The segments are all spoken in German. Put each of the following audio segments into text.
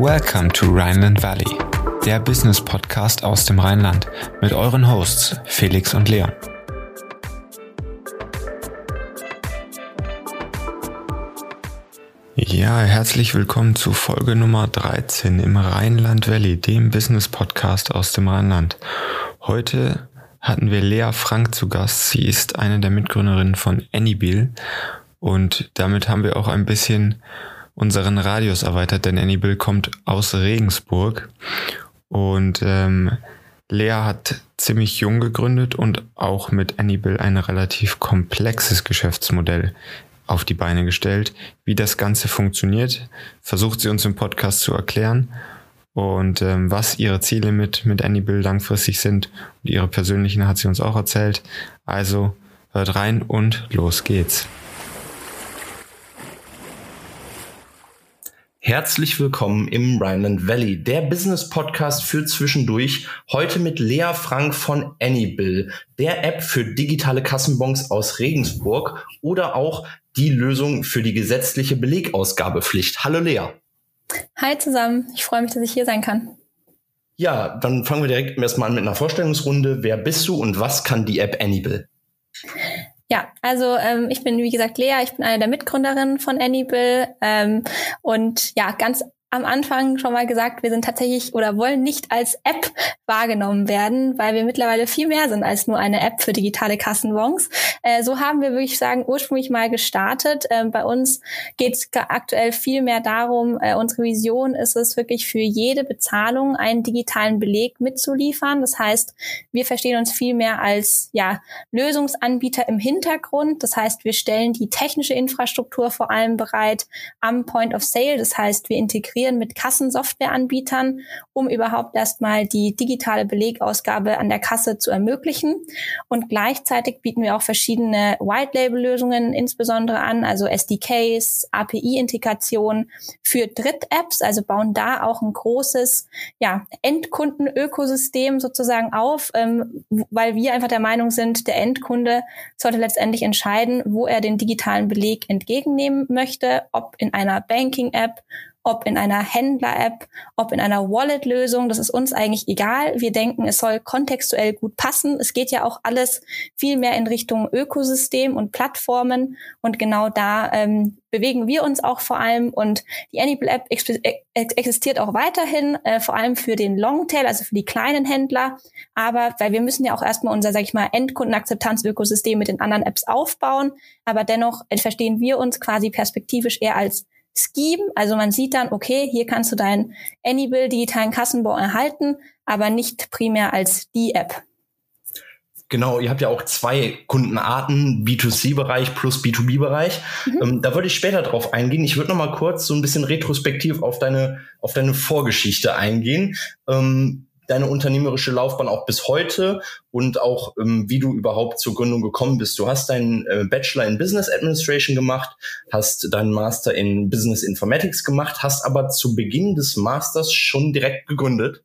Welcome to Rhineland Valley, der Business Podcast aus dem Rheinland mit euren Hosts Felix und Leon. Ja, herzlich willkommen zu Folge Nummer 13 im Rheinland Valley, dem Business Podcast aus dem Rheinland. Heute hatten wir Lea Frank zu Gast. Sie ist eine der Mitgründerinnen von Anybill und damit haben wir auch ein bisschen unseren Radius erweitert, denn Anybill kommt aus Regensburg und ähm, Lea hat ziemlich jung gegründet und auch mit Anybill ein relativ komplexes Geschäftsmodell auf die Beine gestellt. Wie das Ganze funktioniert, versucht sie uns im Podcast zu erklären und ähm, was ihre Ziele mit, mit Anybill langfristig sind und ihre persönlichen hat sie uns auch erzählt. Also hört rein und los geht's. Herzlich willkommen im Rhineland Valley, der Business Podcast für zwischendurch. Heute mit Lea Frank von Anybill, der App für digitale Kassenbons aus Regensburg oder auch die Lösung für die gesetzliche Belegausgabepflicht. Hallo Lea. Hi zusammen, ich freue mich, dass ich hier sein kann. Ja, dann fangen wir direkt erstmal an mit einer Vorstellungsrunde. Wer bist du und was kann die App Anybill? Ja, also ähm, ich bin wie gesagt Lea, ich bin eine der Mitgründerinnen von Anybill ähm, und ja, ganz am Anfang schon mal gesagt, wir sind tatsächlich oder wollen nicht als App wahrgenommen werden, weil wir mittlerweile viel mehr sind als nur eine App für digitale Kassenbons. Äh, so haben wir, würde ich sagen, ursprünglich mal gestartet. Ähm, bei uns geht es aktuell viel mehr darum, äh, unsere Vision ist es wirklich für jede Bezahlung einen digitalen Beleg mitzuliefern. Das heißt, wir verstehen uns viel mehr als ja, Lösungsanbieter im Hintergrund. Das heißt, wir stellen die technische Infrastruktur vor allem bereit am Point of Sale. Das heißt, wir integrieren integrieren mit Kassensoftwareanbietern, um überhaupt erstmal die digitale Belegausgabe an der Kasse zu ermöglichen. Und gleichzeitig bieten wir auch verschiedene White-Label-Lösungen insbesondere an, also SDKs, API-Integration für Dritt-Apps, also bauen da auch ein großes ja, Endkundenökosystem sozusagen auf, ähm, weil wir einfach der Meinung sind, der Endkunde sollte letztendlich entscheiden, wo er den digitalen Beleg entgegennehmen möchte, ob in einer Banking-App ob in einer Händler-App, ob in einer Wallet-Lösung, das ist uns eigentlich egal. Wir denken, es soll kontextuell gut passen. Es geht ja auch alles viel mehr in Richtung Ökosystem und Plattformen und genau da ähm, bewegen wir uns auch vor allem und die Anyple App existiert auch weiterhin, äh, vor allem für den Longtail, also für die kleinen Händler. Aber weil wir müssen ja auch erstmal unser, sag ich mal, Endkundenakzeptanz-Ökosystem mit den anderen Apps aufbauen. Aber dennoch äh, verstehen wir uns quasi perspektivisch eher als Scheme. Also man sieht dann, okay, hier kannst du deinen Anybill digitalen Kassenbau erhalten, aber nicht primär als die App. Genau, ihr habt ja auch zwei Kundenarten, B2C-Bereich plus B2B-Bereich. Mhm. Ähm, da würde ich später drauf eingehen. Ich würde noch mal kurz so ein bisschen retrospektiv auf deine, auf deine Vorgeschichte eingehen. Ähm, deine unternehmerische Laufbahn auch bis heute und auch ähm, wie du überhaupt zur Gründung gekommen bist. Du hast deinen äh, Bachelor in Business Administration gemacht, hast deinen Master in Business Informatics gemacht, hast aber zu Beginn des Masters schon direkt gegründet.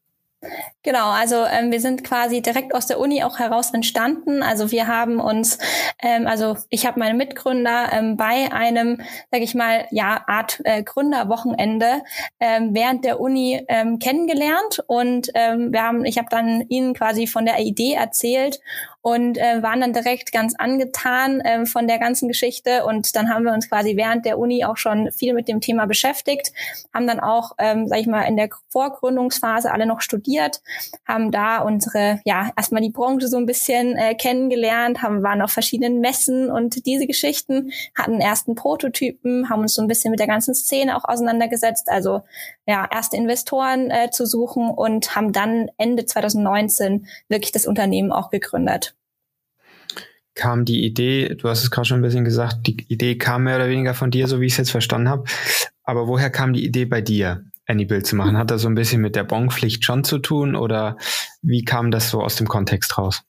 Genau, also ähm, wir sind quasi direkt aus der Uni auch heraus entstanden. Also wir haben uns, ähm, also ich habe meine Mitgründer ähm, bei einem, sage ich mal, ja Art äh, Gründerwochenende ähm, während der Uni ähm, kennengelernt und ähm, wir haben, ich habe dann ihnen quasi von der Idee erzählt und äh, waren dann direkt ganz angetan äh, von der ganzen Geschichte. Und dann haben wir uns quasi während der Uni auch schon viel mit dem Thema beschäftigt, haben dann auch, ähm, sag ich mal, in der Vorgründungsphase alle noch studiert, haben da unsere, ja, erstmal die Branche so ein bisschen äh, kennengelernt, haben, waren auf verschiedenen Messen und diese Geschichten, hatten ersten Prototypen, haben uns so ein bisschen mit der ganzen Szene auch auseinandergesetzt, also ja, erste Investoren äh, zu suchen und haben dann Ende 2019 wirklich das Unternehmen auch gegründet kam die Idee, du hast es gerade schon ein bisschen gesagt, die Idee kam mehr oder weniger von dir, so wie ich es jetzt verstanden habe. Aber woher kam die Idee bei dir, Anybill zu machen? Hat das so ein bisschen mit der Bonpflicht schon zu tun oder wie kam das so aus dem Kontext raus?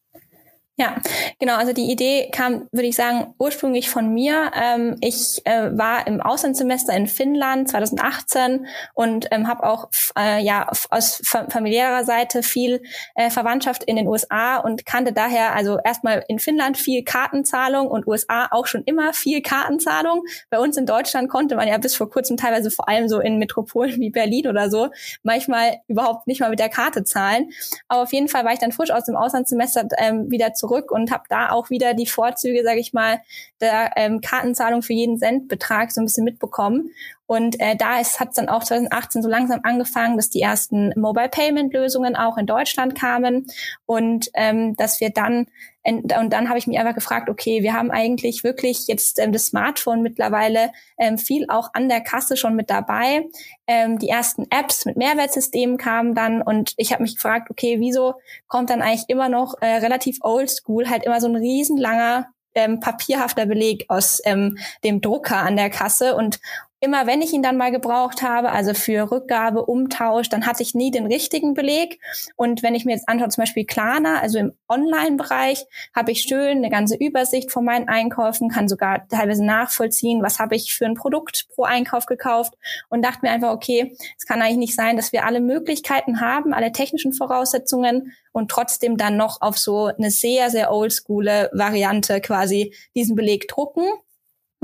Ja, genau. Also die Idee kam, würde ich sagen, ursprünglich von mir. Ähm, ich äh, war im Auslandssemester in Finnland 2018 und ähm, habe auch äh, ja aus familiärer Seite viel äh, Verwandtschaft in den USA und kannte daher also erstmal in Finnland viel Kartenzahlung und USA auch schon immer viel Kartenzahlung. Bei uns in Deutschland konnte man ja bis vor kurzem teilweise vor allem so in Metropolen wie Berlin oder so manchmal überhaupt nicht mal mit der Karte zahlen. Aber auf jeden Fall war ich dann frisch aus dem Auslandssemester ähm, wieder zurück zurück und habe da auch wieder die Vorzüge, sage ich mal, der ähm, Kartenzahlung für jeden Centbetrag so ein bisschen mitbekommen. Und äh, da hat dann auch 2018 so langsam angefangen, dass die ersten Mobile Payment Lösungen auch in Deutschland kamen und ähm, dass wir dann und dann habe ich mich einfach gefragt, okay, wir haben eigentlich wirklich jetzt ähm, das Smartphone mittlerweile ähm, viel auch an der Kasse schon mit dabei. Ähm, die ersten Apps mit Mehrwertsystemen kamen dann und ich habe mich gefragt, okay, wieso kommt dann eigentlich immer noch äh, relativ oldschool halt immer so ein riesenlanger ähm, papierhafter Beleg aus ähm, dem Drucker an der Kasse und immer wenn ich ihn dann mal gebraucht habe, also für Rückgabe, Umtausch, dann hatte ich nie den richtigen Beleg. Und wenn ich mir jetzt anschaue, zum Beispiel Klarna, also im Online-Bereich, habe ich schön eine ganze Übersicht von meinen Einkäufen, kann sogar teilweise nachvollziehen, was habe ich für ein Produkt pro Einkauf gekauft und dachte mir einfach, okay, es kann eigentlich nicht sein, dass wir alle Möglichkeiten haben, alle technischen Voraussetzungen und trotzdem dann noch auf so eine sehr, sehr oldschoole Variante quasi diesen Beleg drucken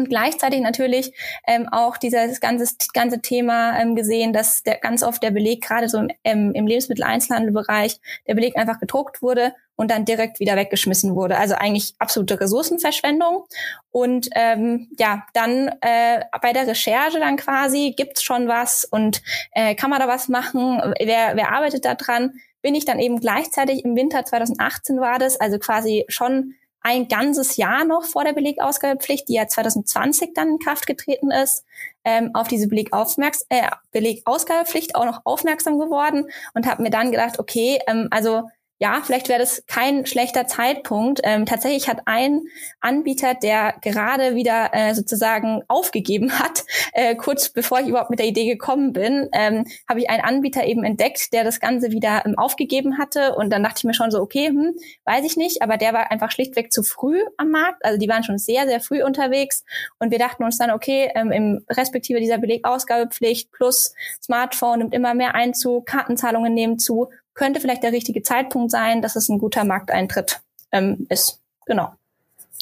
und gleichzeitig natürlich ähm, auch dieses ganze, ganze Thema ähm, gesehen, dass der, ganz oft der Beleg gerade so im, ähm, im Lebensmitteleinzelhandelbereich, der Beleg einfach gedruckt wurde und dann direkt wieder weggeschmissen wurde. Also eigentlich absolute Ressourcenverschwendung. Und ähm, ja, dann äh, bei der Recherche dann quasi, gibt's schon was und äh, kann man da was machen? Wer, wer arbeitet da dran? Bin ich dann eben gleichzeitig im Winter 2018 war das, also quasi schon ein ganzes Jahr noch vor der Belegausgabepflicht, die ja 2020 dann in Kraft getreten ist, ähm, auf diese Belegaufmerks äh, Belegausgabepflicht auch noch aufmerksam geworden und habe mir dann gedacht, okay, ähm, also ja, vielleicht wäre das kein schlechter Zeitpunkt. Ähm, tatsächlich hat ein Anbieter, der gerade wieder äh, sozusagen aufgegeben hat, äh, kurz bevor ich überhaupt mit der Idee gekommen bin, ähm, habe ich einen Anbieter eben entdeckt, der das Ganze wieder ähm, aufgegeben hatte. Und dann dachte ich mir schon so, okay, hm, weiß ich nicht, aber der war einfach schlichtweg zu früh am Markt. Also die waren schon sehr, sehr früh unterwegs. Und wir dachten uns dann, okay, ähm, im respektive dieser Belegausgabepflicht plus Smartphone nimmt immer mehr Einzug, Kartenzahlungen nehmen zu könnte vielleicht der richtige Zeitpunkt sein, dass es ein guter Markteintritt ähm, ist. Genau.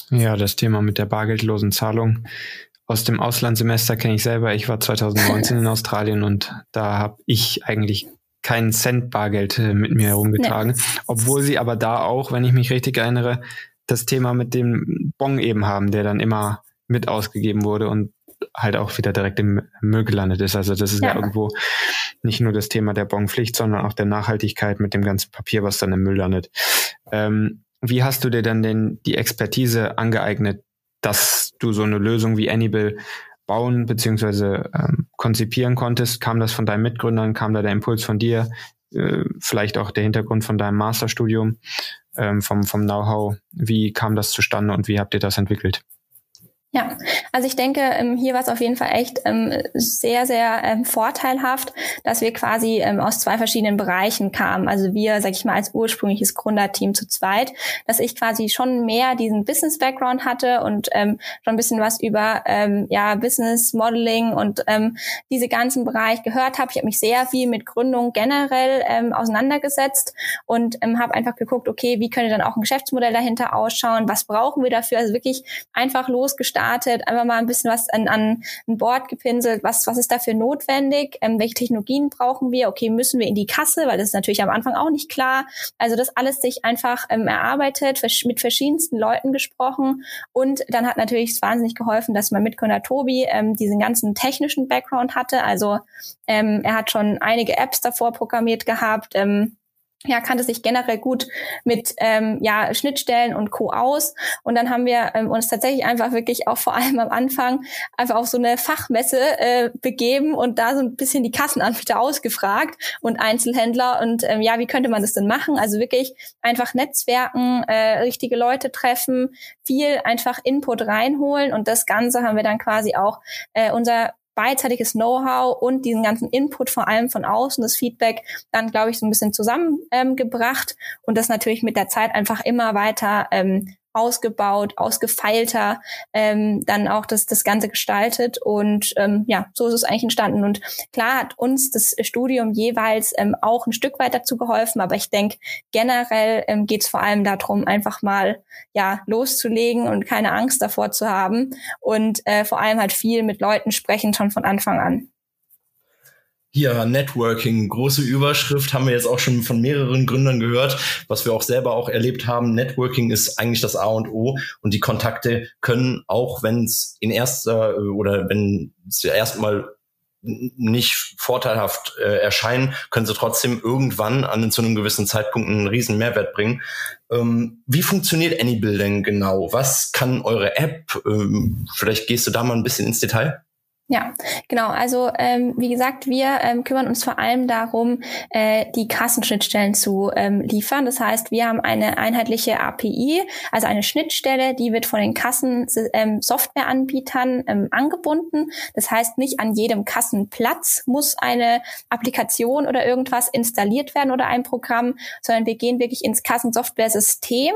Ja, das Thema mit der bargeldlosen Zahlung aus dem Auslandssemester kenne ich selber. Ich war 2019 in Australien und da habe ich eigentlich keinen Cent Bargeld äh, mit mir herumgetragen, nee. obwohl sie aber da auch, wenn ich mich richtig erinnere, das Thema mit dem Bon eben haben, der dann immer mit ausgegeben wurde und halt auch wieder direkt im Müll gelandet ist. Also das ist ja, ja irgendwo nicht nur das Thema der Bonpflicht, sondern auch der Nachhaltigkeit mit dem ganzen Papier, was dann im Müll landet. Ähm, wie hast du dir dann denn die Expertise angeeignet, dass du so eine Lösung wie Anybill bauen bzw. ähm, konzipieren konntest? Kam das von deinen Mitgründern? Kam da der Impuls von dir? Äh, vielleicht auch der Hintergrund von deinem Masterstudium, ähm, vom, vom Know-how? Wie kam das zustande und wie habt ihr das entwickelt? Ja, also ich denke, ähm, hier war es auf jeden Fall echt ähm, sehr, sehr ähm, vorteilhaft, dass wir quasi aus zwei verschiedenen Bereichen kamen. Also wir, sag ich mal, als ursprüngliches Gründerteam zu zweit, dass ich quasi schon mehr diesen Business-Background hatte und schon ein bisschen was über ja Business Modeling und diese ganzen Bereich gehört habe. Ich habe mich sehr viel mit Gründung generell auseinandergesetzt und habe einfach geguckt, okay, wie könnte dann auch ein Geschäftsmodell dahinter ausschauen? Was brauchen wir dafür? Also wirklich einfach losgestartet gestartet, einfach mal ein bisschen was an, an ein Board gepinselt, was, was ist dafür notwendig, ähm, welche Technologien brauchen wir, okay, müssen wir in die Kasse, weil das ist natürlich am Anfang auch nicht klar. Also das alles sich einfach ähm, erarbeitet, mit verschiedensten Leuten gesprochen. Und dann hat natürlich es wahnsinnig geholfen, dass mein Mitgründer Tobi ähm, diesen ganzen technischen Background hatte. Also ähm, er hat schon einige Apps davor programmiert gehabt, ähm, ja, kannte sich generell gut mit ähm, ja, Schnittstellen und Co. aus. Und dann haben wir ähm, uns tatsächlich einfach wirklich auch vor allem am Anfang einfach auf so eine Fachmesse äh, begeben und da so ein bisschen die Kassenanbieter ausgefragt und Einzelhändler. Und ähm, ja, wie könnte man das denn machen? Also wirklich einfach Netzwerken, äh, richtige Leute treffen, viel einfach Input reinholen. Und das Ganze haben wir dann quasi auch äh, unser beidseitiges Know-how und diesen ganzen Input vor allem von außen, das Feedback, dann glaube ich so ein bisschen zusammengebracht ähm, und das natürlich mit der Zeit einfach immer weiter ähm, ausgebaut, ausgefeilter ähm, dann auch das, das Ganze gestaltet. Und ähm, ja, so ist es eigentlich entstanden. Und klar hat uns das Studium jeweils ähm, auch ein Stück weit dazu geholfen, aber ich denke, generell ähm, geht es vor allem darum, einfach mal ja loszulegen und keine Angst davor zu haben und äh, vor allem halt viel mit Leuten sprechen schon von Anfang an. Hier, Networking, große Überschrift, haben wir jetzt auch schon von mehreren Gründern gehört, was wir auch selber auch erlebt haben. Networking ist eigentlich das A und O und die Kontakte können, auch wenn es in erster oder wenn es erstmal nicht vorteilhaft äh, erscheinen, können sie trotzdem irgendwann an zu einem gewissen Zeitpunkt einen riesen Mehrwert bringen. Ähm, wie funktioniert Anybill denn genau? Was kann eure App? Ähm, vielleicht gehst du da mal ein bisschen ins Detail. Ja, genau. Also ähm, wie gesagt, wir ähm, kümmern uns vor allem darum, äh, die Kassenschnittstellen zu ähm, liefern. Das heißt, wir haben eine einheitliche API, also eine Schnittstelle, die wird von den Kassen ähm, ähm, angebunden. Das heißt, nicht an jedem Kassenplatz muss eine Applikation oder irgendwas installiert werden oder ein Programm, sondern wir gehen wirklich ins Kassensoftware-System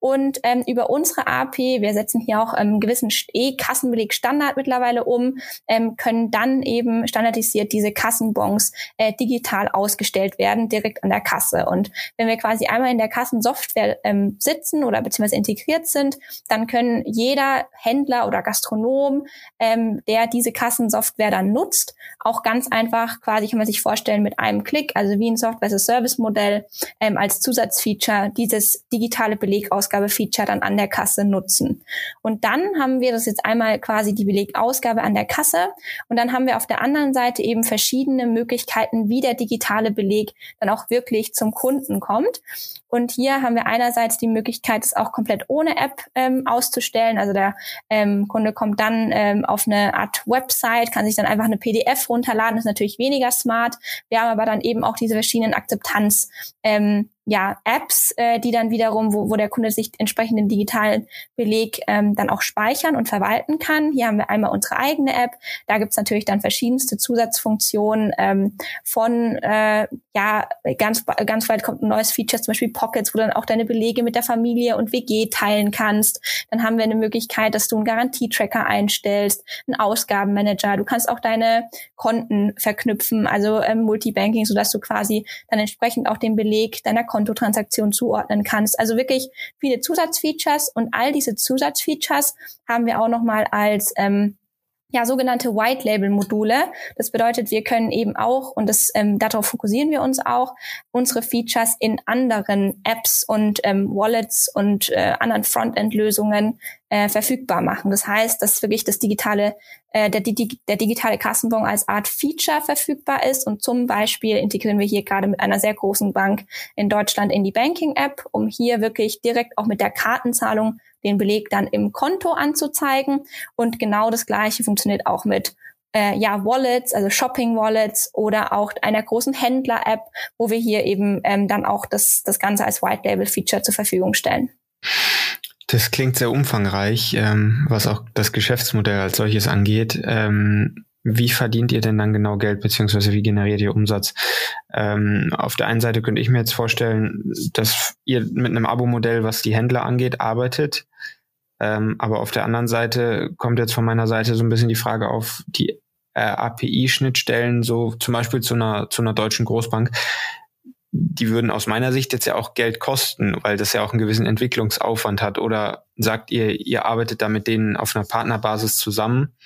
und ähm, über unsere API, wir setzen hier auch ähm, gewissen E-Kassenbeleg-Standard mittlerweile um, ähm, können dann eben standardisiert diese Kassenbons äh, digital ausgestellt werden, direkt an der Kasse. Und wenn wir quasi einmal in der Kassensoftware ähm, sitzen oder beziehungsweise integriert sind, dann können jeder Händler oder Gastronom, ähm, der diese Kassensoftware dann nutzt, auch ganz einfach quasi, kann man sich vorstellen, mit einem Klick, also wie ein Software-as-a-Service-Modell ähm, als Zusatzfeature dieses digitale Belegausgabe-Feature dann an der Kasse nutzen. Und dann haben wir das jetzt einmal quasi die Belegausgabe an der Kasse und dann haben wir auf der anderen Seite eben verschiedene Möglichkeiten, wie der digitale Beleg dann auch wirklich zum Kunden kommt. Und hier haben wir einerseits die Möglichkeit, es auch komplett ohne App ähm, auszustellen. Also der ähm, Kunde kommt dann ähm, auf eine Art Website, kann sich dann einfach eine PDF runterladen, ist natürlich weniger smart. Wir haben aber dann eben auch diese verschiedenen Akzeptanz ähm, ja, Apps, äh, die dann wiederum, wo, wo der Kunde sich entsprechend den digitalen Beleg ähm, dann auch speichern und verwalten kann. Hier haben wir einmal unsere eigene App. Da gibt's natürlich dann verschiedenste Zusatzfunktionen ähm, von, äh, ja, ganz, ganz bald kommt ein neues Feature, zum Beispiel Pockets, wo du dann auch deine Belege mit der Familie und WG teilen kannst. Dann haben wir eine Möglichkeit, dass du einen Garantietracker einstellst, einen Ausgabenmanager. Du kannst auch deine Konten verknüpfen, also ähm, Multibanking, sodass du quasi dann entsprechend auch den Beleg deiner Kontotransaktion zuordnen kannst. Also wirklich viele Zusatzfeatures und all diese Zusatzfeatures haben wir auch nochmal als ähm, ja, sogenannte White Label Module. Das bedeutet, wir können eben auch, und das, ähm, darauf fokussieren wir uns auch, unsere Features in anderen Apps und ähm, Wallets und äh, anderen Frontend-Lösungen äh, verfügbar machen. Das heißt, dass wirklich das digitale, äh, der, die, der digitale Kassenbon als Art Feature verfügbar ist. Und zum Beispiel integrieren wir hier gerade mit einer sehr großen Bank in Deutschland in die Banking-App, um hier wirklich direkt auch mit der Kartenzahlung den Beleg dann im Konto anzuzeigen. Und genau das Gleiche funktioniert auch mit äh, ja, Wallets, also Shopping-Wallets oder auch einer großen Händler-App, wo wir hier eben ähm, dann auch das, das Ganze als White-Label-Feature zur Verfügung stellen. Das klingt sehr umfangreich, ähm, was auch das Geschäftsmodell als solches angeht. Ähm, wie verdient ihr denn dann genau Geld, beziehungsweise wie generiert ihr Umsatz? Ähm, auf der einen Seite könnte ich mir jetzt vorstellen, dass ihr mit einem Abo-Modell, was die Händler angeht, arbeitet. Ähm, aber auf der anderen Seite kommt jetzt von meiner Seite so ein bisschen die Frage auf die äh, API-Schnittstellen, so zum Beispiel zu einer, zu einer deutschen Großbank. Die würden aus meiner Sicht jetzt ja auch Geld kosten, weil das ja auch einen gewissen Entwicklungsaufwand hat. Oder sagt ihr, ihr arbeitet da mit denen auf einer Partnerbasis zusammen?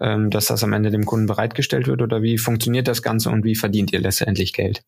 Ähm, dass das am Ende dem Kunden bereitgestellt wird? Oder wie funktioniert das Ganze und wie verdient ihr letztendlich Geld?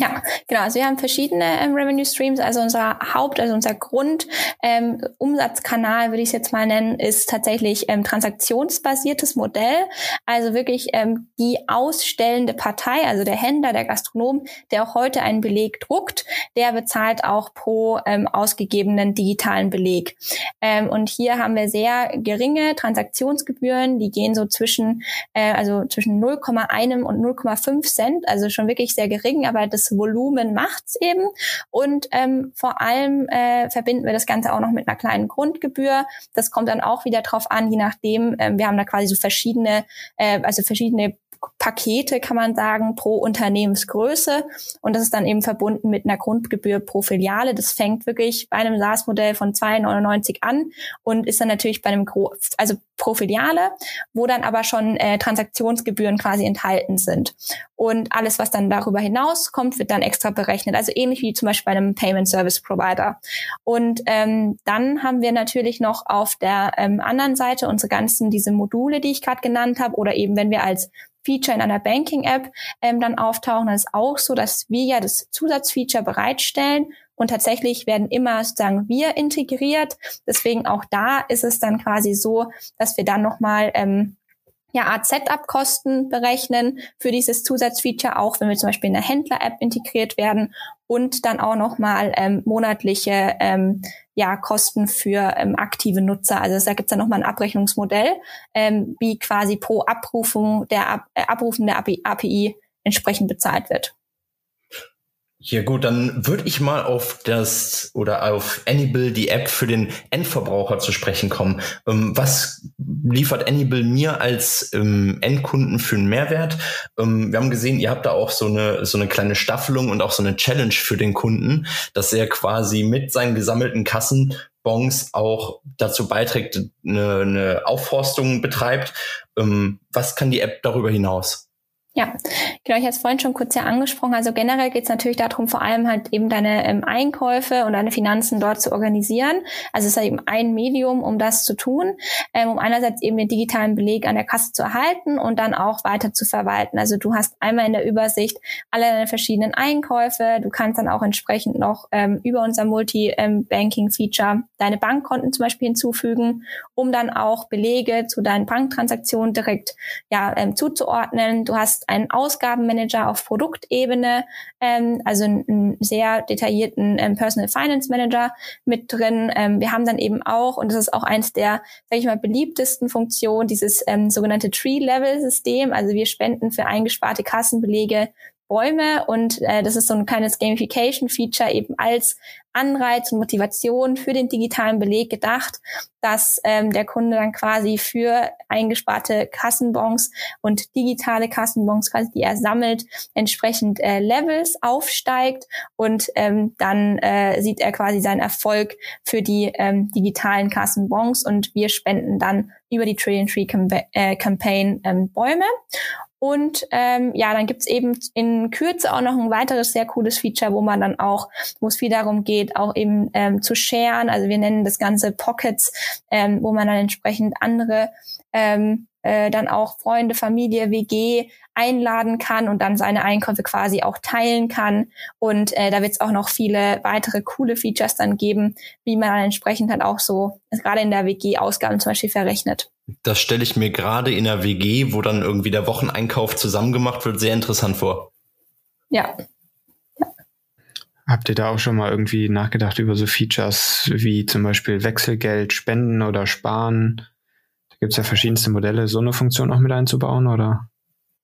Ja, genau. Also wir haben verschiedene ähm, Revenue Streams. Also unser Haupt, also unser Grundumsatzkanal, ähm, würde ich es jetzt mal nennen, ist tatsächlich ähm, transaktionsbasiertes Modell. Also wirklich ähm, die ausstellende Partei, also der Händler, der Gastronom, der auch heute einen Beleg druckt, der bezahlt auch pro ähm, ausgegebenen digitalen Beleg. Ähm, und hier haben wir sehr geringe Transaktionsgebühren, die gehen so zwischen, äh, also zwischen 0,1 und 0,5 Cent, also schon wirklich sehr gering, aber das das Volumen macht's eben. Und ähm, vor allem äh, verbinden wir das Ganze auch noch mit einer kleinen Grundgebühr. Das kommt dann auch wieder drauf an, je nachdem. Ähm, wir haben da quasi so verschiedene, äh, also verschiedene Pakete, kann man sagen, pro Unternehmensgröße. Und das ist dann eben verbunden mit einer Grundgebühr pro Filiale. Das fängt wirklich bei einem SaaS-Modell von 2,99 an und ist dann natürlich bei einem, Gro also pro Filiale, wo dann aber schon äh, Transaktionsgebühren quasi enthalten sind. Und alles, was dann darüber hinaus kommt, wird dann extra berechnet. Also ähnlich wie zum Beispiel bei einem Payment Service Provider. Und ähm, dann haben wir natürlich noch auf der ähm, anderen Seite unsere ganzen diese Module, die ich gerade genannt habe, oder eben wenn wir als Feature in einer Banking-App ähm, dann auftauchen, dann ist auch so, dass wir ja das Zusatzfeature bereitstellen und tatsächlich werden immer sozusagen wir integriert. Deswegen auch da ist es dann quasi so, dass wir dann nochmal ähm, ja, Art Setup-Kosten berechnen für dieses Zusatzfeature, auch wenn wir zum Beispiel in der Händler-App integriert werden und dann auch nochmal ähm, monatliche ähm, ja, Kosten für ähm, aktive Nutzer. Also da gibt's dann nochmal ein Abrechnungsmodell, ähm, wie quasi pro Abrufung der äh, Abrufen der API entsprechend bezahlt wird. Ja gut, dann würde ich mal auf das oder auf Anybill, die App für den Endverbraucher zu sprechen kommen. Ähm, was liefert Anybill mir als ähm, Endkunden für einen Mehrwert? Ähm, wir haben gesehen, ihr habt da auch so eine so eine kleine Staffelung und auch so eine Challenge für den Kunden, dass er quasi mit seinen gesammelten Kassenbons auch dazu beiträgt, eine, eine Aufforstung betreibt. Ähm, was kann die App darüber hinaus? Ja, genau, ich hatte es vorhin schon kurz ja angesprochen. Also generell geht es natürlich darum, vor allem halt eben deine ähm, Einkäufe und deine Finanzen dort zu organisieren. Also es ist halt eben ein Medium, um das zu tun, ähm, um einerseits eben den digitalen Beleg an der Kasse zu erhalten und dann auch weiter zu verwalten. Also du hast einmal in der Übersicht alle deine verschiedenen Einkäufe. Du kannst dann auch entsprechend noch ähm, über unser Multi-Banking-Feature ähm, deine Bankkonten zum Beispiel hinzufügen, um dann auch Belege zu deinen Banktransaktionen direkt ja, ähm, zuzuordnen. Du hast einen Ausgabenmanager auf Produktebene, ähm, also einen, sehr detaillierten ähm, Personal Finance Manager mit drin. Ähm, wir haben dann eben auch, und das ist auch eins der, sage ich mal, beliebtesten Funktionen, dieses ähm, sogenannte Tree-Level-System. Also wir spenden für eingesparte Kassenbelege Bäume und äh, das ist so ein kleines Gamification-Feature eben als Anreiz und Motivation für den digitalen Beleg gedacht, dass ähm, der Kunde dann quasi für eingesparte Kassenbons und digitale Kassenbons, quasi die er sammelt, entsprechend äh, Levels aufsteigt und ähm, dann äh, sieht er quasi seinen Erfolg für die ähm, digitalen Kassenbons und wir spenden dann über die Trillion Tree äh, Campaign ähm, Bäume. Und ähm, ja, dann gibt's eben in Kürze auch noch ein weiteres sehr cooles Feature, wo man dann auch, wo es viel darum geht, auch eben ähm, zu sharen. Also wir nennen das Ganze Pockets, ähm, wo man dann entsprechend andere ähm, äh, dann auch Freunde, Familie, WG einladen kann und dann seine Einkäufe quasi auch teilen kann. Und äh, da wird es auch noch viele weitere coole Features dann geben, wie man dann entsprechend halt auch so gerade in der WG Ausgaben zum Beispiel verrechnet. Das stelle ich mir gerade in der WG, wo dann irgendwie der Wocheneinkauf zusammen gemacht wird, sehr interessant vor. Ja. Habt ihr da auch schon mal irgendwie nachgedacht über so Features wie zum Beispiel Wechselgeld, Spenden oder Sparen? Da gibt es ja verschiedenste Modelle, so eine Funktion auch mit einzubauen, oder?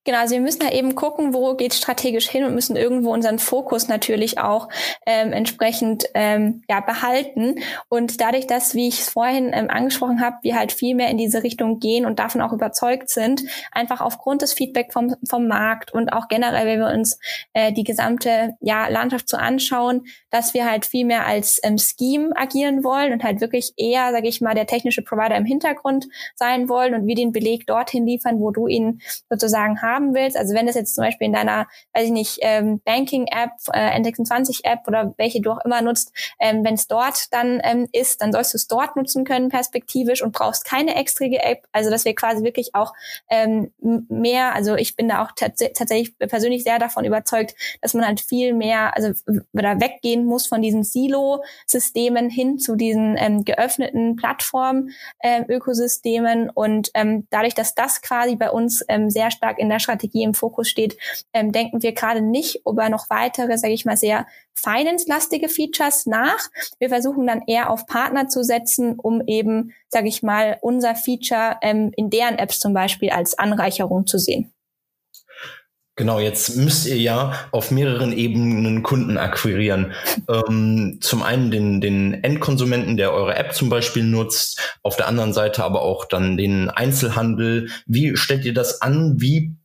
Genau, also wir müssen da eben gucken, wo geht strategisch hin und müssen irgendwo unseren Fokus natürlich auch ähm, entsprechend ähm, ja, behalten. Und dadurch, dass, wie ich es vorhin ähm, angesprochen habe, wir halt viel mehr in diese Richtung gehen und davon auch überzeugt sind, einfach aufgrund des Feedback vom, vom Markt und auch generell, wenn wir uns äh, die gesamte ja, Landschaft so anschauen, dass wir halt viel mehr als ähm, Scheme agieren wollen und halt wirklich eher, sage ich mal, der technische Provider im Hintergrund sein wollen und wir den Beleg dorthin liefern, wo du ihn sozusagen hast haben willst, also wenn das jetzt zum Beispiel in deiner, weiß ich nicht, ähm, Banking-App, äh, N26-App oder welche du auch immer nutzt, ähm, wenn es dort dann ähm, ist, dann sollst du es dort nutzen können perspektivisch und brauchst keine extra App. Also dass wir quasi wirklich auch ähm, mehr, also ich bin da auch tats tatsächlich persönlich sehr davon überzeugt, dass man halt viel mehr, also oder weggehen muss von diesen Silo-Systemen hin zu diesen ähm, geöffneten Plattform-Ökosystemen ähm, und ähm, dadurch, dass das quasi bei uns ähm, sehr stark in der Strategie im Fokus steht, ähm, denken wir gerade nicht über noch weitere, sage ich mal, sehr finance-lastige Features nach. Wir versuchen dann eher auf Partner zu setzen, um eben, sage ich mal, unser Feature ähm, in deren Apps zum Beispiel als Anreicherung zu sehen. Genau, jetzt müsst ihr ja auf mehreren Ebenen Kunden akquirieren. ähm, zum einen den, den Endkonsumenten, der eure App zum Beispiel nutzt, auf der anderen Seite aber auch dann den Einzelhandel. Wie stellt ihr das an? Wie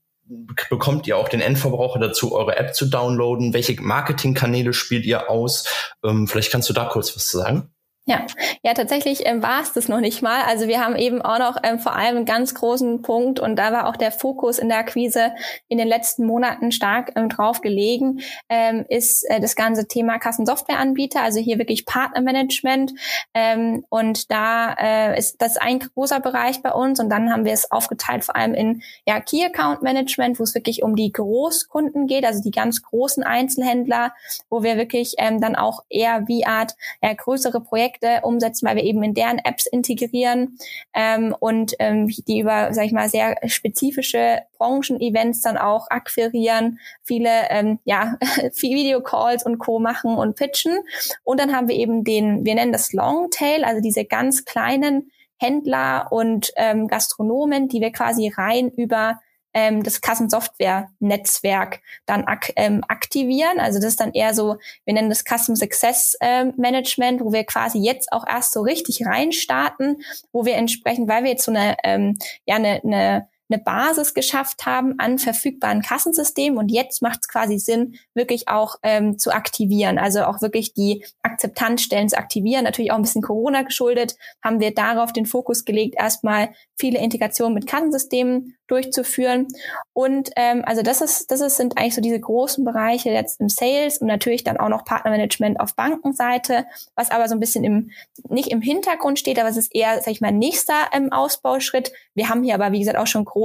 bekommt ihr auch den Endverbraucher dazu, eure App zu downloaden? Welche Marketingkanäle spielt ihr aus? Ähm, vielleicht kannst du da kurz was sagen. Ja, ja, tatsächlich ähm, war es das noch nicht mal. Also wir haben eben auch noch ähm, vor allem einen ganz großen Punkt und da war auch der Fokus in der Akquise in den letzten Monaten stark ähm, drauf gelegen, ähm, ist äh, das ganze Thema Kassensoftwareanbieter, also hier wirklich Partnermanagement ähm, und da äh, ist das ein großer Bereich bei uns und dann haben wir es aufgeteilt vor allem in ja, Key Account Management, wo es wirklich um die Großkunden geht, also die ganz großen Einzelhändler, wo wir wirklich ähm, dann auch eher wie Art ja, größere Projekte Projekte umsetzen, weil wir eben in deren Apps integrieren ähm, und ähm, die über, sag ich mal, sehr spezifische Branchen-Events dann auch akquirieren, viele ähm, ja, Videocalls und Co. machen und pitchen. Und dann haben wir eben den, wir nennen das Longtail, also diese ganz kleinen Händler und ähm, Gastronomen, die wir quasi rein über ähm, das Kassensoftware-Netzwerk dann ak ähm, aktivieren. Also das ist dann eher so, wir nennen das Custom Success ähm, Management, wo wir quasi jetzt auch erst so richtig reinstarten, wo wir entsprechend, weil wir jetzt so eine, ähm, ja, eine, eine eine Basis geschafft haben an verfügbaren Kassensystemen. Und jetzt macht es quasi Sinn, wirklich auch ähm, zu aktivieren. Also auch wirklich die Akzeptanzstellen zu aktivieren. Natürlich auch ein bisschen Corona geschuldet, haben wir darauf den Fokus gelegt, erstmal viele Integrationen mit Kassensystemen durchzuführen. Und ähm, also das ist, das ist, sind eigentlich so diese großen Bereiche jetzt im Sales und natürlich dann auch noch Partnermanagement auf Bankenseite, was aber so ein bisschen im, nicht im Hintergrund steht, aber es ist eher, sag ich mal, nächster ähm, Ausbauschritt. Wir haben hier aber, wie gesagt, auch schon große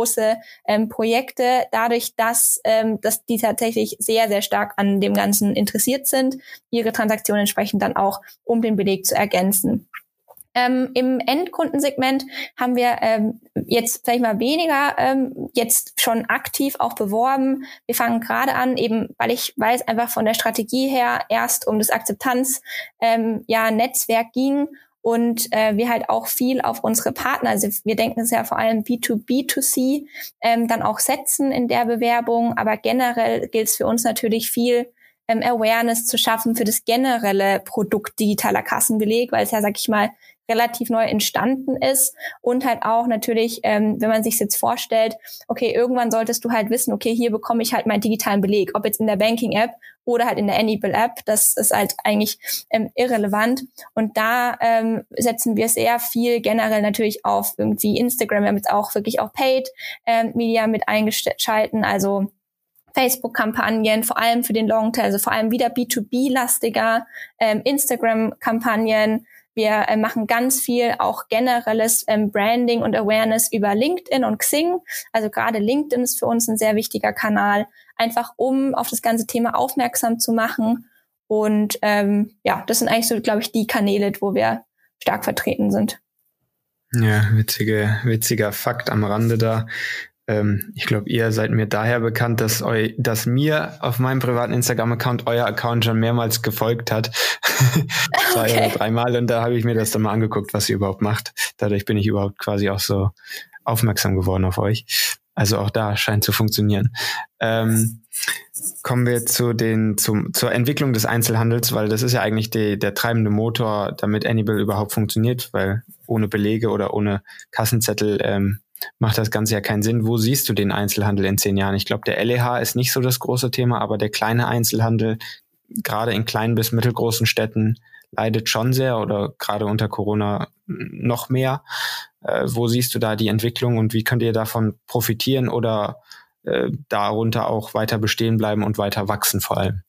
ähm, Projekte, dadurch, dass, ähm, dass die tatsächlich sehr, sehr stark an dem Ganzen interessiert sind, ihre Transaktionen entsprechend dann auch, um den Beleg zu ergänzen. Ähm, Im Endkundensegment haben wir ähm, jetzt, ich mal, weniger ähm, jetzt schon aktiv auch beworben. Wir fangen gerade an, eben weil ich weiß einfach von der Strategie her erst um das Akzeptanz ähm, ja Netzwerk ging und äh, wir halt auch viel auf unsere Partner, also wir denken es ja vor allem B2B2C, ähm, dann auch setzen in der Bewerbung, aber generell gilt es für uns natürlich viel ähm, Awareness zu schaffen für das generelle Produkt digitaler Kassenbeleg, weil es ja, sag ich mal, relativ neu entstanden ist. Und halt auch natürlich, ähm, wenn man sich jetzt vorstellt, okay, irgendwann solltest du halt wissen, okay, hier bekomme ich halt meinen digitalen Beleg, ob jetzt in der Banking-App oder halt in der Anybill App, das ist halt eigentlich ähm, irrelevant. Und da ähm, setzen wir sehr viel generell natürlich auf irgendwie Instagram, wir haben jetzt auch wirklich auch Paid ähm, Media mit eingeschalten, also Facebook-Kampagnen, vor allem für den Longtail, also vor allem wieder B2B-lastiger, ähm, Instagram-Kampagnen, wir äh, machen ganz viel auch generelles ähm, Branding und Awareness über LinkedIn und Xing. Also gerade LinkedIn ist für uns ein sehr wichtiger Kanal, einfach um auf das ganze Thema aufmerksam zu machen. Und ähm, ja, das sind eigentlich so, glaube ich, die Kanäle, wo wir stark vertreten sind. Ja, witzige, witziger Fakt am Rande da. Ähm, ich glaube, ihr seid mir daher bekannt, dass, eu, dass mir auf meinem privaten Instagram-Account euer Account schon mehrmals gefolgt hat. Zwei okay. oder dreimal. Und da habe ich mir das dann mal angeguckt, was ihr überhaupt macht. Dadurch bin ich überhaupt quasi auch so aufmerksam geworden auf euch. Also auch da scheint zu funktionieren. Ähm, kommen wir zu den, zum, zur Entwicklung des Einzelhandels, weil das ist ja eigentlich die, der treibende Motor, damit Annibal überhaupt funktioniert, weil ohne Belege oder ohne Kassenzettel ähm, macht das Ganze ja keinen Sinn. Wo siehst du den Einzelhandel in zehn Jahren? Ich glaube, der LEH ist nicht so das große Thema, aber der kleine Einzelhandel, gerade in kleinen bis mittelgroßen Städten, leidet schon sehr oder gerade unter Corona noch mehr. Äh, wo siehst du da die Entwicklung und wie könnt ihr davon profitieren oder äh, darunter auch weiter bestehen bleiben und weiter wachsen vor allem?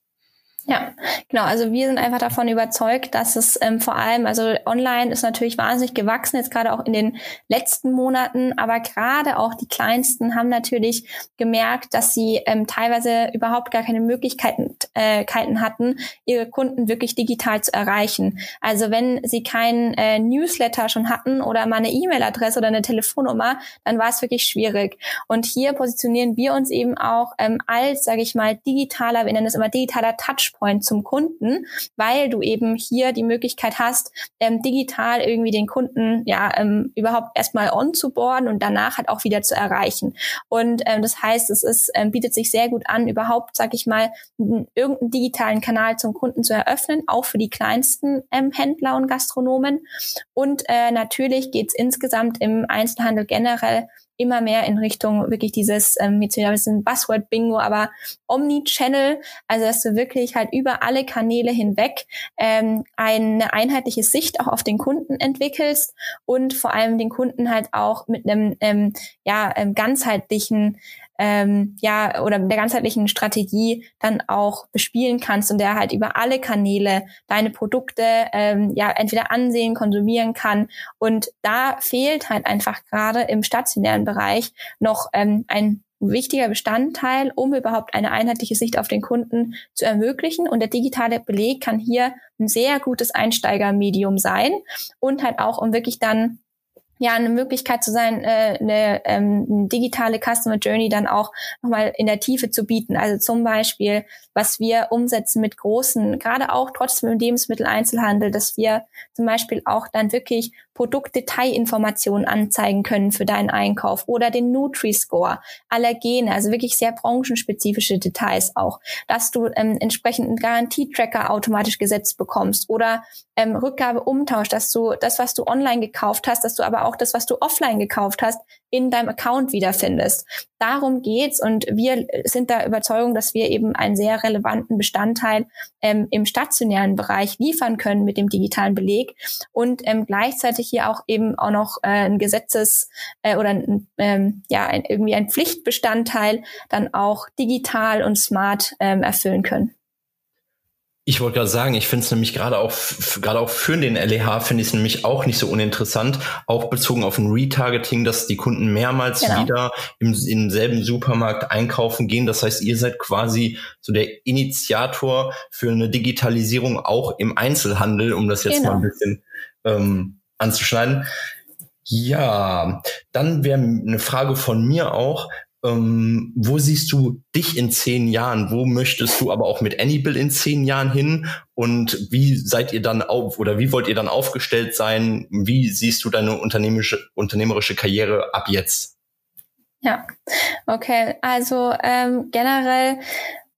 Ja, genau. Also wir sind einfach davon überzeugt, dass es ähm, vor allem, also online ist natürlich wahnsinnig gewachsen, jetzt gerade auch in den letzten Monaten, aber gerade auch die Kleinsten haben natürlich gemerkt, dass sie ähm, teilweise überhaupt gar keine Möglichkeiten äh, hatten, ihre Kunden wirklich digital zu erreichen. Also wenn sie keinen äh, Newsletter schon hatten oder mal eine E-Mail-Adresse oder eine Telefonnummer, dann war es wirklich schwierig. Und hier positionieren wir uns eben auch ähm, als, sage ich mal, digitaler, wir nennen es immer digitaler Touch Touchpoint zum Kunden, weil du eben hier die Möglichkeit hast, ähm, digital irgendwie den Kunden ja ähm, überhaupt erstmal on zu boarden und danach halt auch wieder zu erreichen. Und ähm, das heißt, es ist, ähm, bietet sich sehr gut an, überhaupt, sag ich mal, irgendeinen digitalen Kanal zum Kunden zu eröffnen, auch für die kleinsten ähm, Händler und Gastronomen. Und äh, natürlich geht es insgesamt im Einzelhandel generell immer mehr in Richtung wirklich dieses, ähm, jetzt wieder ein bisschen Buzzword-Bingo, aber Omni-Channel, also dass du wirklich halt über alle Kanäle hinweg ähm, eine einheitliche Sicht auch auf den Kunden entwickelst und vor allem den Kunden halt auch mit einem ähm, ja, ähm, ganzheitlichen ähm, ja oder der ganzheitlichen Strategie dann auch bespielen kannst und der halt über alle Kanäle deine Produkte ähm, ja entweder ansehen, konsumieren kann und da fehlt halt einfach gerade im stationären Bereich noch ähm, ein wichtiger Bestandteil, um überhaupt eine einheitliche Sicht auf den Kunden zu ermöglichen. Und der digitale Beleg kann hier ein sehr gutes Einsteigermedium sein und halt auch, um wirklich dann ja eine Möglichkeit zu sein, äh, eine ähm, digitale Customer Journey dann auch nochmal in der Tiefe zu bieten. Also zum Beispiel, was wir umsetzen mit großen, gerade auch trotzdem im Lebensmitteleinzelhandel, dass wir zum Beispiel auch dann wirklich Produktdetailinformationen anzeigen können für deinen Einkauf oder den Nutri-Score, Allergene, also wirklich sehr branchenspezifische Details auch, dass du ähm, entsprechend einen Garantietracker automatisch gesetzt bekommst oder ähm, Rückgabe, Umtausch, dass du das, was du online gekauft hast, dass du aber auch das, was du offline gekauft hast, in deinem Account wiederfindest. Darum geht's und wir sind der Überzeugung, dass wir eben einen sehr relevanten Bestandteil ähm, im stationären Bereich liefern können mit dem digitalen Beleg und ähm, gleichzeitig hier auch eben auch noch äh, ein Gesetzes äh, oder ähm, ja ein, irgendwie ein Pflichtbestandteil dann auch digital und smart ähm, erfüllen können. Ich wollte gerade sagen, ich finde es nämlich gerade auch gerade auch für den LEH finde ich es nämlich auch nicht so uninteressant, auch bezogen auf ein Retargeting, dass die Kunden mehrmals genau. wieder im, im selben Supermarkt einkaufen gehen. Das heißt, ihr seid quasi so der Initiator für eine Digitalisierung auch im Einzelhandel, um das jetzt genau. mal ein bisschen ähm, anzuschneiden. Ja, dann wäre eine Frage von mir auch, ähm, wo siehst du dich in zehn Jahren? Wo möchtest du aber auch mit Anybill in zehn Jahren hin? Und wie seid ihr dann auf oder wie wollt ihr dann aufgestellt sein? Wie siehst du deine unternehmerische, unternehmerische Karriere ab jetzt? Ja, okay. Also ähm, generell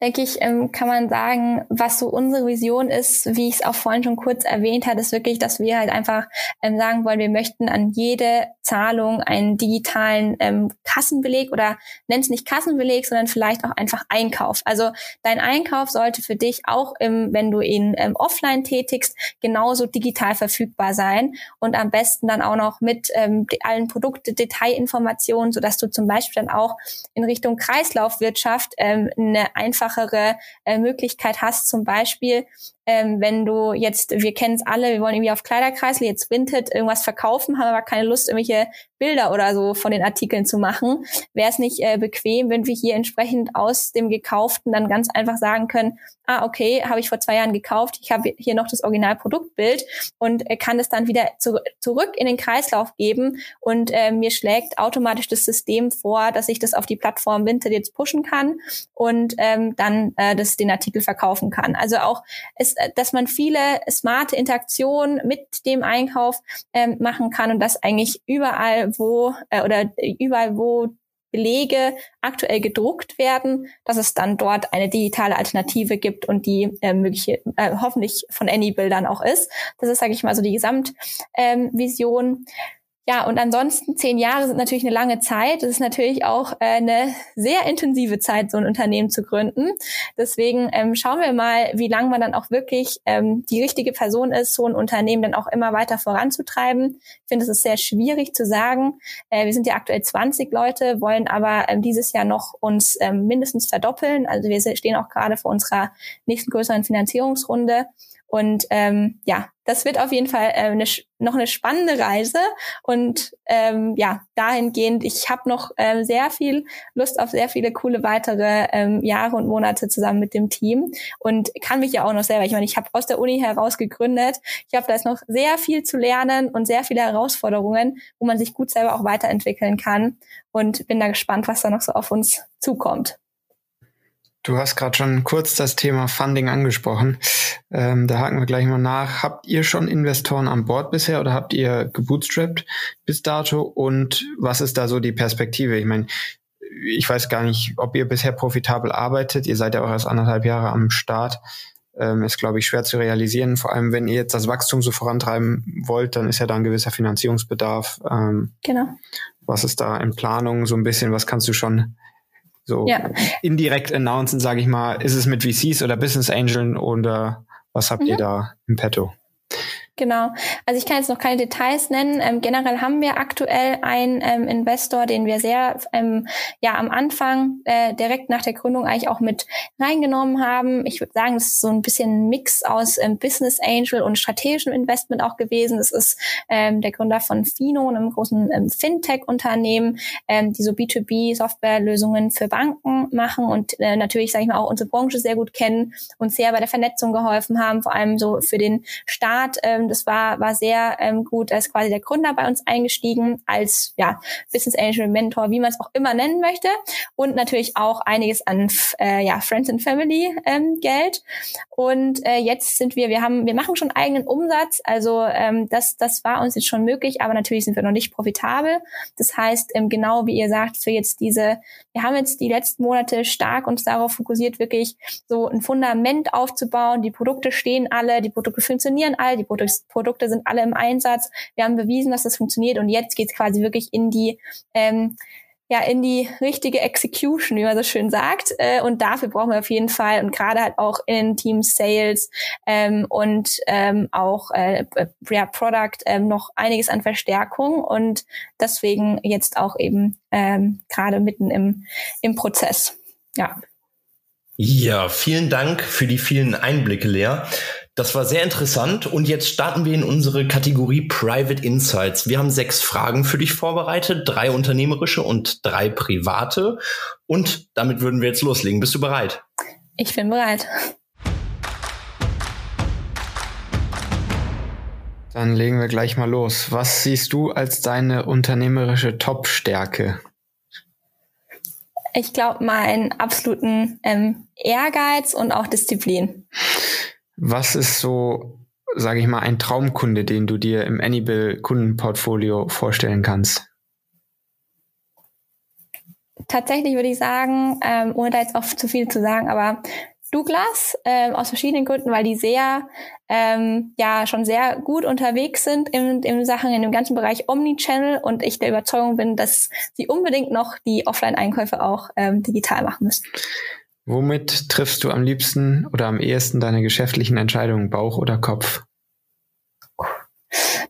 denke ich, ähm, kann man sagen, was so unsere Vision ist, wie ich es auch vorhin schon kurz erwähnt hatte, ist wirklich, dass wir halt einfach ähm, sagen wollen, wir möchten an jede Zahlung einen digitalen ähm, Kassenbeleg oder nennt es nicht Kassenbeleg, sondern vielleicht auch einfach Einkauf. Also dein Einkauf sollte für dich auch, im, wenn du ihn ähm, offline tätigst, genauso digital verfügbar sein und am besten dann auch noch mit ähm, allen Produkte, Detailinformationen, sodass du zum Beispiel dann auch in Richtung Kreislaufwirtschaft ähm, eine einfache einfachere äh, Möglichkeit hast, zum Beispiel ähm, wenn du jetzt, wir kennen es alle, wir wollen irgendwie auf Kleiderkreisel jetzt Vinted irgendwas verkaufen, haben aber keine Lust, irgendwelche Bilder oder so von den Artikeln zu machen. Wäre es nicht äh, bequem, wenn wir hier entsprechend aus dem Gekauften dann ganz einfach sagen können, ah, okay, habe ich vor zwei Jahren gekauft, ich habe hier noch das Originalproduktbild und äh, kann es dann wieder zu, zurück in den Kreislauf geben und äh, mir schlägt automatisch das System vor, dass ich das auf die Plattform Vinted jetzt pushen kann und ähm, dann äh, das den Artikel verkaufen kann. Also auch es dass man viele smarte Interaktionen mit dem Einkauf ähm, machen kann und das eigentlich überall, wo äh, oder überall, wo Belege aktuell gedruckt werden, dass es dann dort eine digitale Alternative gibt und die äh, mögliche, äh, hoffentlich von Anybill dann auch ist. Das ist, sage ich mal, so die Gesamtvision. Ähm, ja, und ansonsten zehn Jahre sind natürlich eine lange Zeit. Es ist natürlich auch äh, eine sehr intensive Zeit, so ein Unternehmen zu gründen. Deswegen ähm, schauen wir mal, wie lange man dann auch wirklich ähm, die richtige Person ist, so ein Unternehmen dann auch immer weiter voranzutreiben. Ich finde, es ist sehr schwierig zu sagen. Äh, wir sind ja aktuell 20 Leute, wollen aber ähm, dieses Jahr noch uns ähm, mindestens verdoppeln. Also wir stehen auch gerade vor unserer nächsten größeren Finanzierungsrunde. Und ähm, ja, das wird auf jeden Fall äh, eine, noch eine spannende Reise. Und ähm, ja, dahingehend, ich habe noch ähm, sehr viel Lust auf sehr viele coole weitere ähm, Jahre und Monate zusammen mit dem Team und kann mich ja auch noch selber. Ich meine, ich habe aus der Uni heraus gegründet. Ich habe da ist noch sehr viel zu lernen und sehr viele Herausforderungen, wo man sich gut selber auch weiterentwickeln kann. Und bin da gespannt, was da noch so auf uns zukommt. Du hast gerade schon kurz das Thema Funding angesprochen. Ähm, da haken wir gleich mal nach. Habt ihr schon Investoren an Bord bisher oder habt ihr gebootstrapped bis dato? Und was ist da so die Perspektive? Ich meine, ich weiß gar nicht, ob ihr bisher profitabel arbeitet. Ihr seid ja auch erst anderthalb Jahre am Start. Ähm, ist, glaube ich, schwer zu realisieren. Vor allem, wenn ihr jetzt das Wachstum so vorantreiben wollt, dann ist ja da ein gewisser Finanzierungsbedarf. Ähm, genau. Was ist da in Planung so ein bisschen? Was kannst du schon so ja. indirekt announcen, sage ich mal, ist es mit VCs oder Business Angeln oder was habt mhm. ihr da im Petto? Genau. Also ich kann jetzt noch keine Details nennen. Ähm, generell haben wir aktuell einen ähm, Investor, den wir sehr ähm, ja am Anfang äh, direkt nach der Gründung eigentlich auch mit reingenommen haben. Ich würde sagen, es ist so ein bisschen ein Mix aus ähm, Business Angel und strategischem Investment auch gewesen. Das ist ähm, der Gründer von Fino, einem großen ähm, Fintech-Unternehmen, die so B2B-Softwarelösungen für Banken machen und äh, natürlich, sage ich mal, auch unsere Branche sehr gut kennen und sehr bei der Vernetzung geholfen haben, vor allem so für den Start das war, war sehr ähm, gut. Ist quasi der Gründer bei uns eingestiegen als ja, Business Angel Mentor, wie man es auch immer nennen möchte. Und natürlich auch einiges an äh, ja, Friends and Family ähm, Geld. Und äh, jetzt sind wir, wir haben, wir machen schon eigenen Umsatz. Also ähm, das, das war uns jetzt schon möglich, aber natürlich sind wir noch nicht profitabel. Das heißt, ähm, genau wie ihr sagt, für jetzt diese, wir haben jetzt die letzten Monate stark uns darauf fokussiert, wirklich so ein Fundament aufzubauen. Die Produkte stehen alle, die Produkte funktionieren alle, die Produkte Produkte sind alle im Einsatz. Wir haben bewiesen, dass das funktioniert und jetzt geht es quasi wirklich in die ähm, ja, in die richtige Execution, wie man so schön sagt. Äh, und dafür brauchen wir auf jeden Fall und gerade halt auch in Team Sales ähm, und ähm, auch äh, ja, Product ähm, noch einiges an Verstärkung und deswegen jetzt auch eben ähm, gerade mitten im, im Prozess. Ja. Ja, vielen Dank für die vielen Einblicke, Lea. Das war sehr interessant und jetzt starten wir in unsere Kategorie Private Insights. Wir haben sechs Fragen für dich vorbereitet, drei unternehmerische und drei private. Und damit würden wir jetzt loslegen. Bist du bereit? Ich bin bereit. Dann legen wir gleich mal los. Was siehst du als deine unternehmerische Top-Stärke? Ich glaube, meinen absoluten ähm, Ehrgeiz und auch Disziplin. Was ist so, sage ich mal, ein Traumkunde, den du dir im Anybill Kundenportfolio vorstellen kannst? Tatsächlich würde ich sagen, ähm, ohne da jetzt auch zu viel zu sagen, aber Douglas ähm, aus verschiedenen Gründen, weil die sehr ähm, ja schon sehr gut unterwegs sind in, in Sachen in dem ganzen Bereich Omnichannel und ich der Überzeugung bin, dass sie unbedingt noch die Offline-Einkäufe auch ähm, digital machen müssen. Womit triffst du am liebsten oder am ehesten deine geschäftlichen Entscheidungen, Bauch oder Kopf?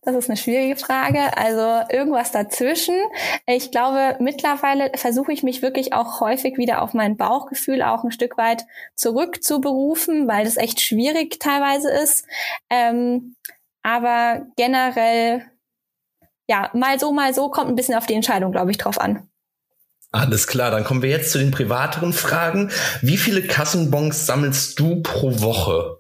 Das ist eine schwierige Frage. Also irgendwas dazwischen. Ich glaube, mittlerweile versuche ich mich wirklich auch häufig wieder auf mein Bauchgefühl auch ein Stück weit zurückzuberufen, weil das echt schwierig teilweise ist. Ähm, aber generell, ja, mal so, mal so kommt ein bisschen auf die Entscheidung, glaube ich, drauf an. Alles klar, dann kommen wir jetzt zu den privateren Fragen. Wie viele Kassenbons sammelst du pro Woche?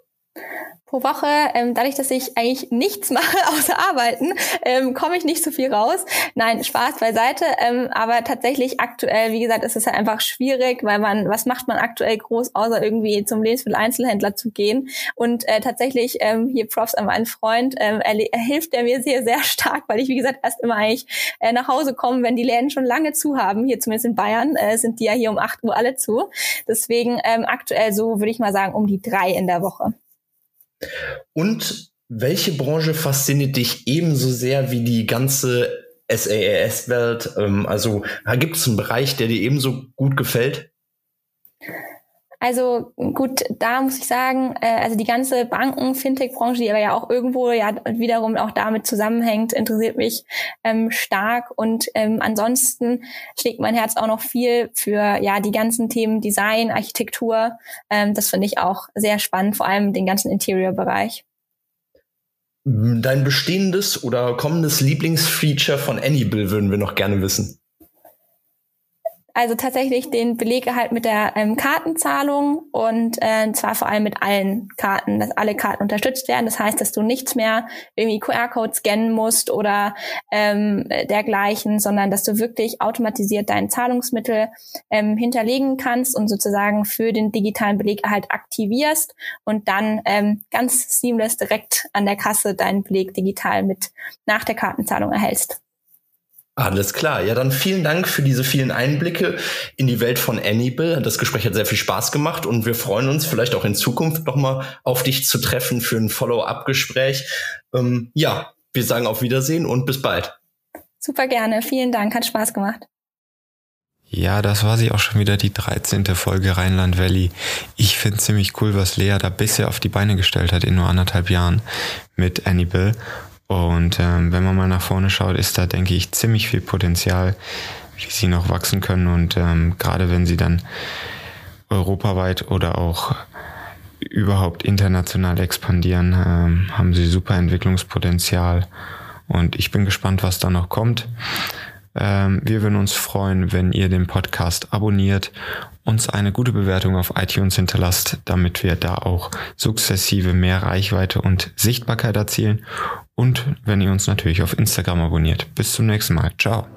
Pro Woche. Ähm, dadurch, dass ich eigentlich nichts mache außer arbeiten, ähm, komme ich nicht so viel raus. Nein, Spaß beiseite. Ähm, aber tatsächlich aktuell, wie gesagt, ist es halt einfach schwierig, weil man, was macht man aktuell groß, außer irgendwie zum Lebensmitteleinzelhändler zu gehen? Und äh, tatsächlich, ähm, hier Props an meinen Freund, ähm, er, er hilft er mir sehr, sehr stark, weil ich, wie gesagt, erst immer eigentlich äh, nach Hause komme, wenn die Läden schon lange zu haben. Hier zumindest in Bayern äh, sind die ja hier um 8 Uhr alle zu. Deswegen ähm, aktuell so, würde ich mal sagen, um die drei in der Woche. Und welche Branche fasziniert dich ebenso sehr wie die ganze SaaS-Welt? Ähm, also gibt es einen Bereich, der dir ebenso gut gefällt? Also gut, da muss ich sagen, äh, also die ganze Banken-Fintech-Branche, die aber ja auch irgendwo ja wiederum auch damit zusammenhängt, interessiert mich ähm, stark. Und ähm, ansonsten schlägt mein Herz auch noch viel für ja die ganzen Themen Design, Architektur. Ähm, das finde ich auch sehr spannend, vor allem den ganzen Interior-Bereich. Dein bestehendes oder kommendes Lieblingsfeature von Anybill würden wir noch gerne wissen. Also tatsächlich den Belegerhalt mit der ähm, Kartenzahlung und äh, zwar vor allem mit allen Karten, dass alle Karten unterstützt werden. Das heißt, dass du nichts mehr irgendwie QR-Code scannen musst oder ähm, dergleichen, sondern dass du wirklich automatisiert dein Zahlungsmittel ähm, hinterlegen kannst und sozusagen für den digitalen Belegerhalt aktivierst und dann ähm, ganz seamless direkt an der Kasse deinen Beleg digital mit nach der Kartenzahlung erhältst. Alles klar. Ja, dann vielen Dank für diese vielen Einblicke in die Welt von Annibal. Das Gespräch hat sehr viel Spaß gemacht und wir freuen uns vielleicht auch in Zukunft nochmal auf dich zu treffen für ein Follow-up-Gespräch. Ähm, ja, wir sagen auf Wiedersehen und bis bald. Super gerne. Vielen Dank. Hat Spaß gemacht. Ja, das war sie auch schon wieder die 13. Folge Rheinland Valley. Ich finde ziemlich cool, was Lea da bisher auf die Beine gestellt hat in nur anderthalb Jahren mit Annibal. Und ähm, wenn man mal nach vorne schaut, ist da, denke ich, ziemlich viel Potenzial, wie sie noch wachsen können. Und ähm, gerade wenn sie dann europaweit oder auch überhaupt international expandieren, ähm, haben sie super Entwicklungspotenzial. Und ich bin gespannt, was da noch kommt. Ähm, wir würden uns freuen, wenn ihr den Podcast abonniert, uns eine gute Bewertung auf iTunes hinterlasst, damit wir da auch sukzessive mehr Reichweite und Sichtbarkeit erzielen. Und wenn ihr uns natürlich auf Instagram abonniert. Bis zum nächsten Mal. Ciao.